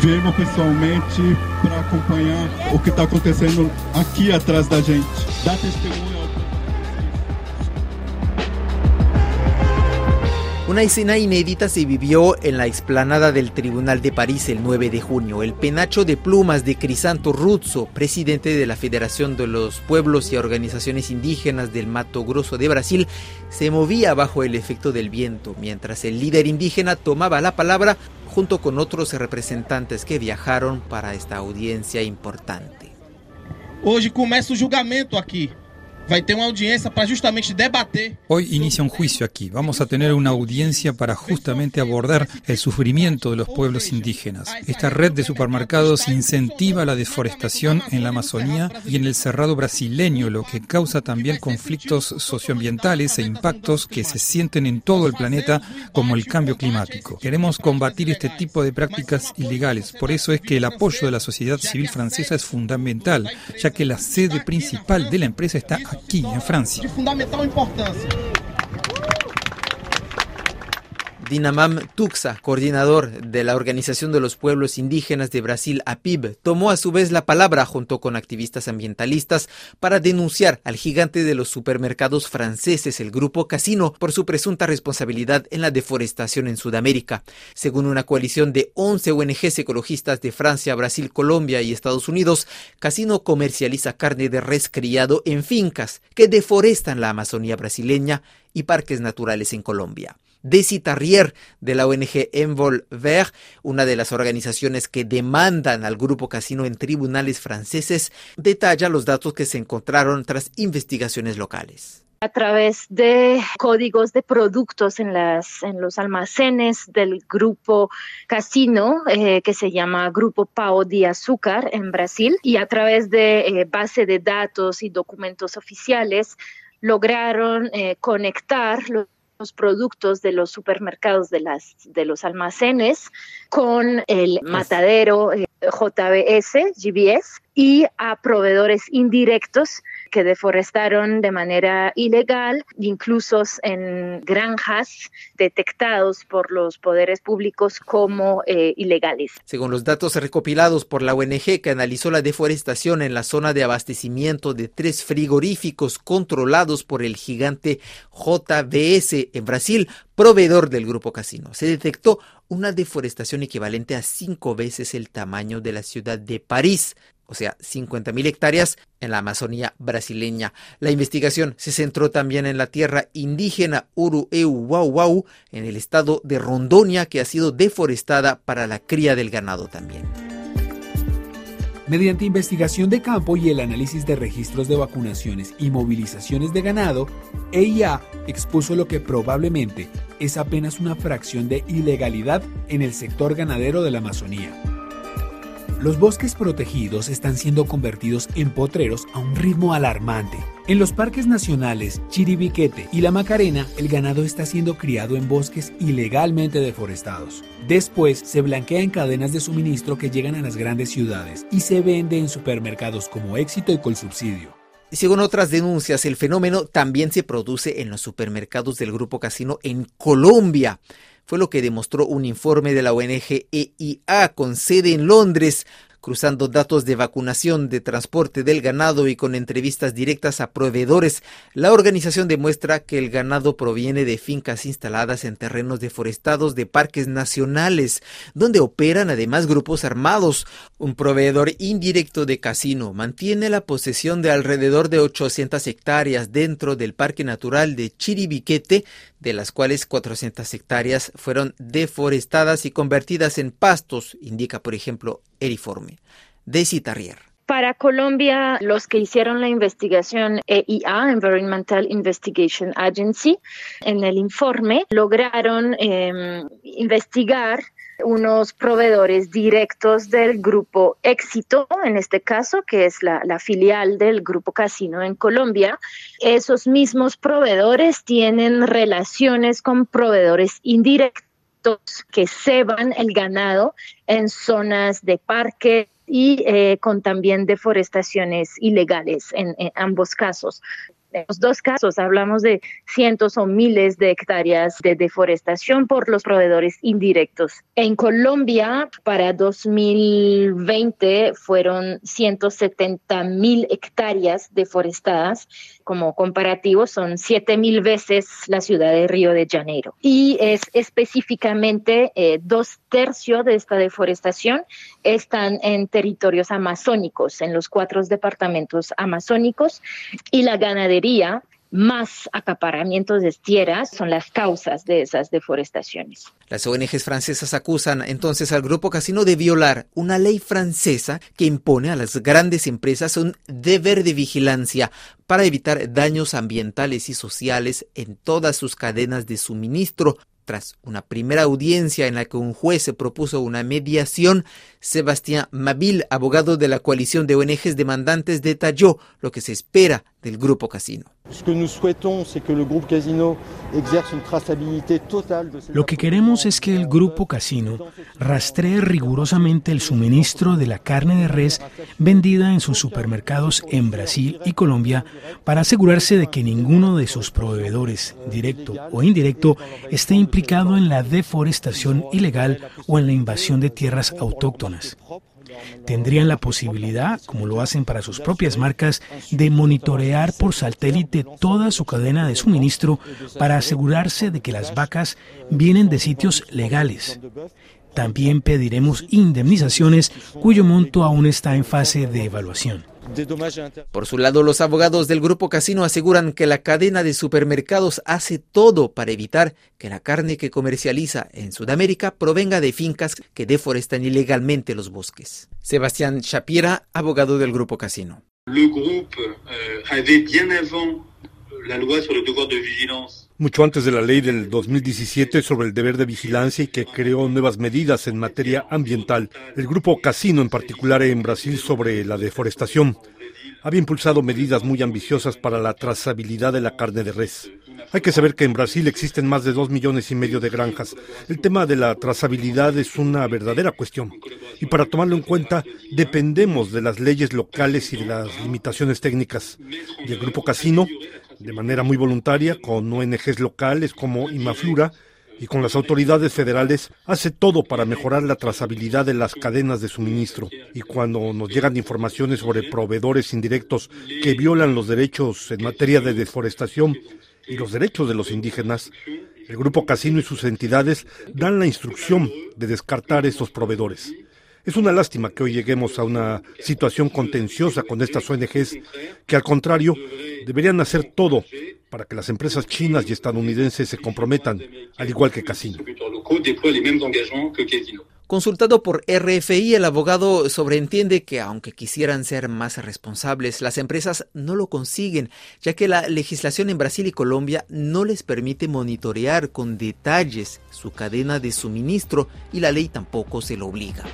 Viemos pessoalmente para acompanhar o que está acontecendo aqui atrás da gente. Dar testemunho Una escena inédita se vivió en la explanada del Tribunal de París el 9 de junio. El penacho de plumas de Crisanto Ruzzo, presidente de la Federación de los Pueblos y Organizaciones Indígenas del Mato Grosso de Brasil, se movía bajo el efecto del viento, mientras el líder indígena tomaba la palabra junto con otros representantes que viajaron para esta audiencia importante. Hoy comienza el julgamento aquí. Hoy inicia un juicio aquí. Vamos a tener una audiencia para justamente abordar el sufrimiento de los pueblos indígenas. Esta red de supermercados incentiva la deforestación en la Amazonía y en el cerrado brasileño, lo que causa también conflictos socioambientales e impactos que se sienten en todo el planeta como el cambio climático. Queremos combatir este tipo de prácticas ilegales. Por eso es que el apoyo de la sociedad civil francesa es fundamental, ya que la sede principal de la empresa está aquí aqui em França. De fundamental importância. Dinamam Tuxa, coordinador de la Organización de los Pueblos Indígenas de Brasil, APIB, tomó a su vez la palabra junto con activistas ambientalistas para denunciar al gigante de los supermercados franceses, el grupo Casino, por su presunta responsabilidad en la deforestación en Sudamérica. Según una coalición de 11 ONGs ecologistas de Francia, Brasil, Colombia y Estados Unidos, Casino comercializa carne de res criado en fincas que deforestan la Amazonía brasileña y parques naturales en Colombia. Desi Tarrier de la ONG Envol Vert, una de las organizaciones que demandan al grupo casino en tribunales franceses, detalla los datos que se encontraron tras investigaciones locales. A través de códigos de productos en, las, en los almacenes del grupo Casino, eh, que se llama Grupo Pau de Azúcar en Brasil, y a través de eh, base de datos y documentos oficiales lograron eh, conectar los los productos de los supermercados de, las, de los almacenes con el matadero eh, JBS, GBS, y a proveedores indirectos que deforestaron de manera ilegal, incluso en granjas detectados por los poderes públicos como eh, ilegales. Según los datos recopilados por la ONG que analizó la deforestación en la zona de abastecimiento de tres frigoríficos controlados por el gigante JBS en Brasil, proveedor del grupo Casino, se detectó una deforestación equivalente a cinco veces el tamaño de la ciudad de París, o sea, 50.000 hectáreas en la Amazonía brasileña. La investigación se centró también en la tierra indígena Urueu en el estado de Rondonia, que ha sido deforestada para la cría del ganado también. Mediante investigación de campo y el análisis de registros de vacunaciones y movilizaciones de ganado, EIA expuso lo que probablemente es apenas una fracción de ilegalidad en el sector ganadero de la Amazonía. Los bosques protegidos están siendo convertidos en potreros a un ritmo alarmante. En los parques nacionales Chiribiquete y La Macarena, el ganado está siendo criado en bosques ilegalmente deforestados. Después se blanquea en cadenas de suministro que llegan a las grandes ciudades y se vende en supermercados como éxito y subsidio. Según otras denuncias, el fenómeno también se produce en los supermercados del Grupo Casino en Colombia fue lo que demostró un informe de la ONG EIA con sede en Londres, cruzando datos de vacunación, de transporte del ganado y con entrevistas directas a proveedores, la organización demuestra que el ganado proviene de fincas instaladas en terrenos deforestados de parques nacionales, donde operan además grupos armados. Un proveedor indirecto de casino mantiene la posesión de alrededor de 800 hectáreas dentro del Parque Natural de Chiribiquete, de las cuales 400 hectáreas fueron deforestadas y convertidas en pastos, indica por ejemplo Eriforme. De Citarrier. Para Colombia, los que hicieron la investigación EIA, Environmental Investigation Agency, en el informe lograron em, investigar unos proveedores directos del grupo Éxito, en este caso, que es la, filial del grupo Casino en Colombia. Esos mismos proveedores tienen relaciones con proveedores indirectos que ceban el ganado en zonas de parque y eh, con también deforestaciones ilegales en, ambos casos. En los dos casos hablamos de cientos o miles de hectáreas de deforestación por los proveedores indirectos. En Colombia, para 2020 fueron 170 mil hectáreas deforestadas. Como comparativo, son 7 mil veces la ciudad de Río de Janeiro. Y es específicamente eh, dos tercios de esta deforestación están en territorios amazónicos, en los cuatro departamentos amazónicos, y la ganadería más acaparamientos de tierras son las causas de esas deforestaciones. Las ONGs francesas acusan entonces al grupo Casino de violar una ley francesa que impone a las grandes empresas un deber de vigilancia para evitar daños ambientales y sociales en todas sus cadenas de suministro, tras una primera audiencia en la que un juez se propuso una mediación, Sebastián Mabil, abogado de la coalición de ONGs demandantes, detalló lo que se espera del grupo Casino. Lo que queremos es que el grupo Casino rastree rigurosamente el suministro de la carne de res vendida en sus supermercados en Brasil y Colombia para asegurarse de que ninguno de sus proveedores, directo o indirecto, esté implicado en la deforestación ilegal o en la invasión de tierras autóctonas tendrían la posibilidad, como lo hacen para sus propias marcas, de monitorear por satélite toda su cadena de suministro para asegurarse de que las vacas vienen de sitios legales. También pediremos indemnizaciones cuyo monto aún está en fase de evaluación. Por su lado, los abogados del grupo Casino aseguran que la cadena de supermercados hace todo para evitar que la carne que comercializa en Sudamérica provenga de fincas que deforestan ilegalmente los bosques. Sebastián Shapira, abogado del grupo Casino. Mucho antes de la ley del 2017 sobre el deber de vigilancia y que creó nuevas medidas en materia ambiental, el grupo Casino en particular en Brasil sobre la deforestación había impulsado medidas muy ambiciosas para la trazabilidad de la carne de res. Hay que saber que en Brasil existen más de dos millones y medio de granjas. El tema de la trazabilidad es una verdadera cuestión. Y para tomarlo en cuenta, dependemos de las leyes locales y de las limitaciones técnicas. Y el Grupo Casino, de manera muy voluntaria, con ONGs locales como Imaflura, y con las autoridades federales hace todo para mejorar la trazabilidad de las cadenas de suministro. Y cuando nos llegan informaciones sobre proveedores indirectos que violan los derechos en materia de deforestación y los derechos de los indígenas, el Grupo Casino y sus entidades dan la instrucción de descartar estos proveedores. Es una lástima que hoy lleguemos a una situación contenciosa con estas ONGs que al contrario deberían hacer todo para que las empresas chinas y estadounidenses se comprometan, al igual que Casino. Consultado por RFI, el abogado sobreentiende que aunque quisieran ser más responsables, las empresas no lo consiguen, ya que la legislación en Brasil y Colombia no les permite monitorear con detalles su cadena de suministro y la ley tampoco se lo obliga.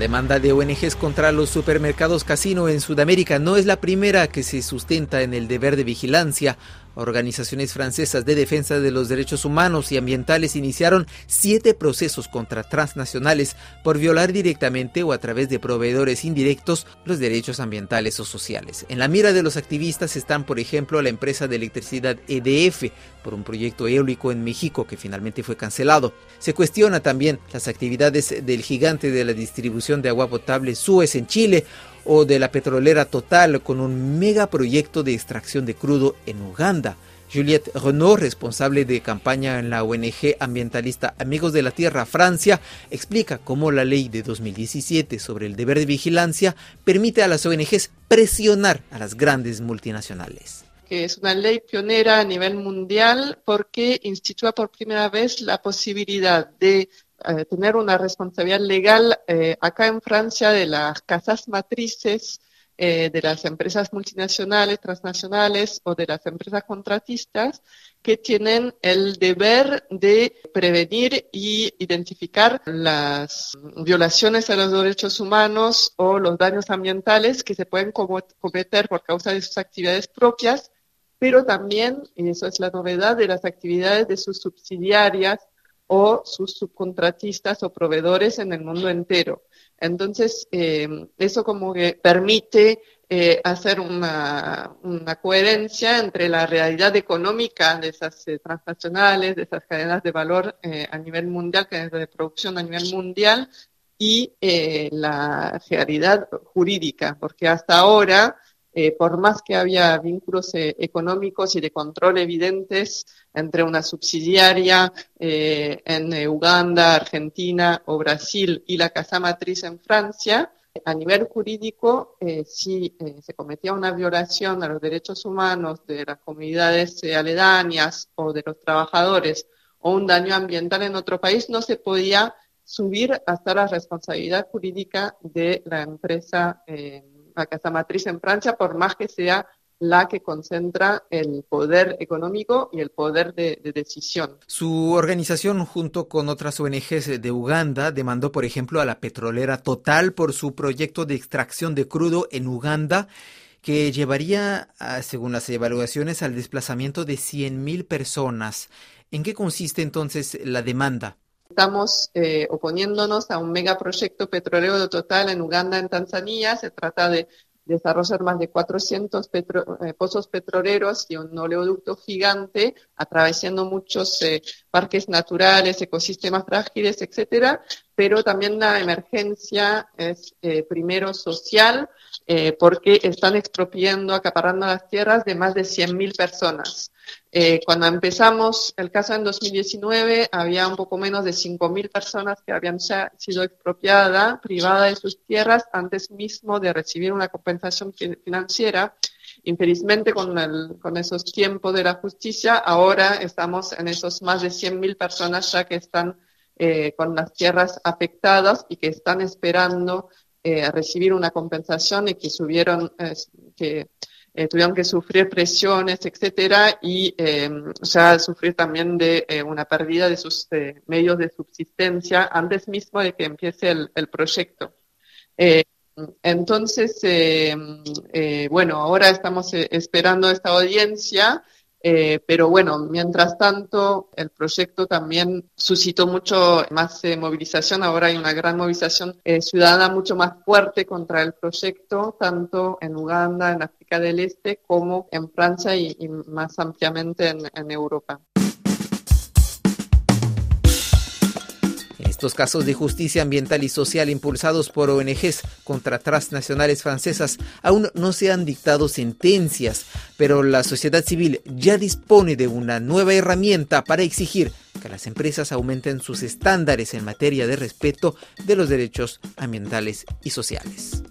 Demanda de ONGs contra los supermercados casino en Sudamérica no es la primera que se sustenta en el deber de vigilancia Organizaciones francesas de defensa de los derechos humanos y ambientales iniciaron siete procesos contra transnacionales por violar directamente o a través de proveedores indirectos los derechos ambientales o sociales. En la mira de los activistas están, por ejemplo, la empresa de electricidad EDF por un proyecto eólico en México que finalmente fue cancelado. Se cuestiona también las actividades del gigante de la distribución de agua potable Suez en Chile o de la petrolera Total con un megaproyecto de extracción de crudo en Uganda. Juliette Renault, responsable de campaña en la ONG ambientalista Amigos de la Tierra Francia, explica cómo la ley de 2017 sobre el deber de vigilancia permite a las ONGs presionar a las grandes multinacionales que es una ley pionera a nivel mundial porque instituye por primera vez la posibilidad de eh, tener una responsabilidad legal eh, acá en Francia de las casas matrices eh, de las empresas multinacionales, transnacionales o de las empresas contratistas que tienen el deber de prevenir y identificar las violaciones a los derechos humanos o los daños ambientales que se pueden cometer por causa de sus actividades propias, pero también, y eso es la novedad, de las actividades de sus subsidiarias o sus subcontratistas o proveedores en el mundo entero. Entonces, eh, eso como que permite eh, hacer una, coherencia entre la realidad económica de esas eh, transnacionales, de esas cadenas de valor a nivel mundial, cadenas de producción a nivel mundial, y la realidad jurídica, porque hasta ahora eh, por más que había vínculos eh, económicos y de control evidentes entre una subsidiaria eh, en Uganda, Argentina o Brasil y la casa matriz en Francia, a nivel jurídico, si se cometía una violación a los derechos humanos de las comunidades aledañas o de los trabajadores o un daño ambiental en otro país, no se podía subir hasta la responsabilidad jurídica de la empresa la casa matriz en Francia, por más que sea la que concentra el poder económico y el poder de, decisión. Su organización, junto con otras ONGs de Uganda, demandó, por ejemplo, a la petrolera Total por su proyecto de extracción de crudo en Uganda, que llevaría, según las evaluaciones, al desplazamiento de 100.000 personas. ¿En qué consiste entonces la demanda? Estamos eh, oponiéndonos a un megaproyecto petrolero total en Uganda, en Tanzania. Se trata de desarrollar más de 400 eh, pozos petroleros y un oleoducto gigante, atravesando muchos eh, parques naturales, ecosistemas frágiles, etcétera. Pero también la emergencia es primero social, porque están expropiando, acaparando las tierras de más de 100.000 personas. Eh, cuando empezamos el caso en 2019, había un poco menos de 5.000 personas que habían sido expropiadas, privadas de sus tierras, antes mismo de recibir una compensación financiera. Infelizmente, con, con esos tiempos de la justicia, ahora estamos en esos más de 100.000 personas ya que están eh, con las tierras afectadas y que están esperando eh, recibir una compensación y que subieron, que eh, tuvieron que sufrir presiones, etcétera, y eh, o sea, sufrir también de eh, una pérdida de sus medios de subsistencia antes mismo de que empiece el, el proyecto. entonces, bueno, ahora estamos esperando esta audiencia eh, pero bueno, mientras tanto, el proyecto también suscitó mucho más eh, movilización. Ahora hay una gran movilización eh, ciudadana mucho más fuerte contra el proyecto, tanto en Uganda, en África del Este, como en Francia y, más ampliamente en Europa. Estos casos de justicia ambiental y social impulsados por ONGs contra transnacionales francesas aún no se han dictado sentencias, pero la sociedad civil ya dispone de una nueva herramienta para exigir que las empresas aumenten sus estándares en materia de respeto de los derechos ambientales y sociales.